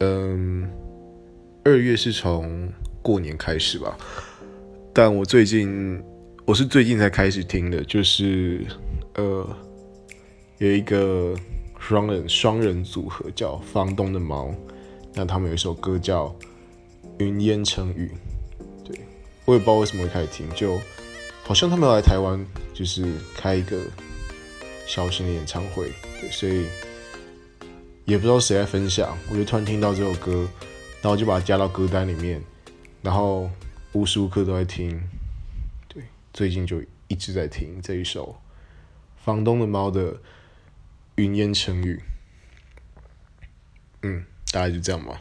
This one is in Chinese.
嗯，二月是从过年开始吧，但我最近我是最近才开始听的，就是呃，有一个双人双人组合叫房东的猫，那他们有一首歌叫《云烟成雨》，对，我也不知道为什么会开始听，就好像他们要来台湾，就是开一个小型的演唱会，对，所以。也不知道谁在分享，我就突然听到这首歌，然后就把它加到歌单里面，然后无时无刻都在听。对，最近就一直在听这一首《房东的猫》的《云烟成雨》。嗯，大概就这样吧。